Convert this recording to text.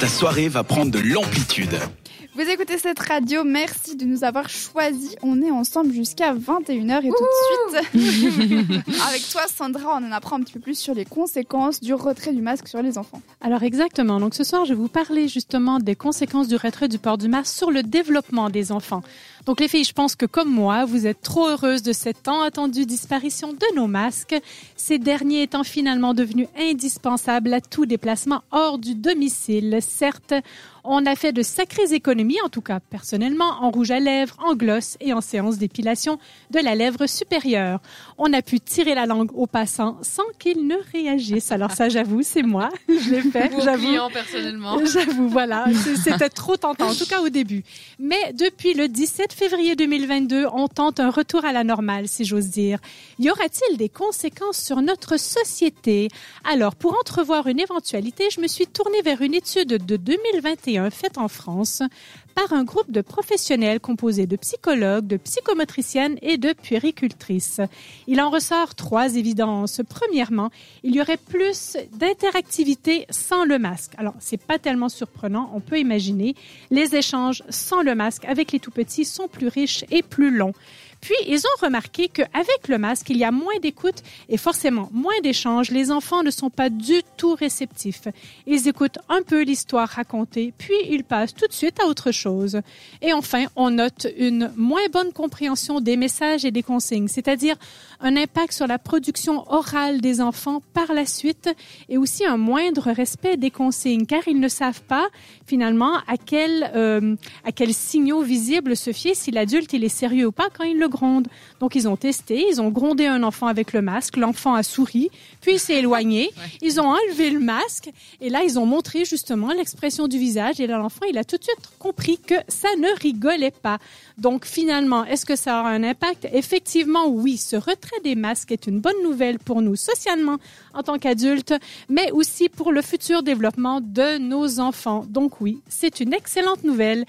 ta soirée va prendre de l'amplitude. Vous écoutez cette radio, merci de nous avoir choisis. On est ensemble jusqu'à 21h et tout de suite, avec toi Sandra, on en apprend un petit peu plus sur les conséquences du retrait du masque sur les enfants. Alors exactement, donc ce soir je vais vous parler justement des conséquences du retrait du port du masque sur le développement des enfants. Donc les filles, je pense que comme moi, vous êtes trop heureuses de cette tant attendue disparition de nos masques, ces derniers étant finalement devenus indispensables à tout déplacement hors du domicile. Certes, on a fait de sacrées économies, en tout cas personnellement, en rouge à lèvres, en gloss et en séance d'épilation de la lèvre supérieure. On a pu tirer la langue aux passants sans qu'ils ne réagissent. Alors ça, j'avoue, c'est moi. Je l'ai fait. J'avoue. personnellement. J'avoue, voilà. C'était trop tentant, en tout cas au début. Mais depuis le 17 février 2022, on tente un retour à la normale, si j'ose dire. Y aura-t-il des conséquences sur notre société? Alors, pour entrevoir une éventualité, je me suis tournée vers une étude de 2021 fait en France par un groupe de professionnels composé de psychologues, de psychomotriciennes et de puéricultrices. Il en ressort trois évidences. Premièrement, il y aurait plus d'interactivité sans le masque. Alors, c'est pas tellement surprenant, on peut imaginer. Les échanges sans le masque avec les tout petits sont plus riches et plus longs. Puis, ils ont remarqué qu'avec le masque, il y a moins d'écoute et forcément moins d'échanges. Les enfants ne sont pas du tout réceptifs. Ils écoutent un peu l'histoire racontée, puis ils passent tout de suite à autre chose. Et enfin, on note une moins bonne compréhension des messages et des consignes, c'est-à-dire un impact sur la production orale des enfants par la suite et aussi un moindre respect des consignes, car ils ne savent pas finalement à quel, euh, quels signaux visibles se fier si l'adulte il est sérieux ou pas quand il le Donc ils ont testé, ils ont grondé un enfant avec le masque, l'enfant a souri, puis il s'est éloigné, ils ont enlevé le masque et là ils ont montré justement l'expression du visage et là l'enfant il a tout de suite compris que ça ne rigolait pas. Donc finalement, est-ce que ça aura un impact? Effectivement, oui, ce retrait des masques est une bonne nouvelle pour nous socialement en tant qu'adultes, mais aussi pour le futur développement de nos enfants. Donc oui, c'est une excellente nouvelle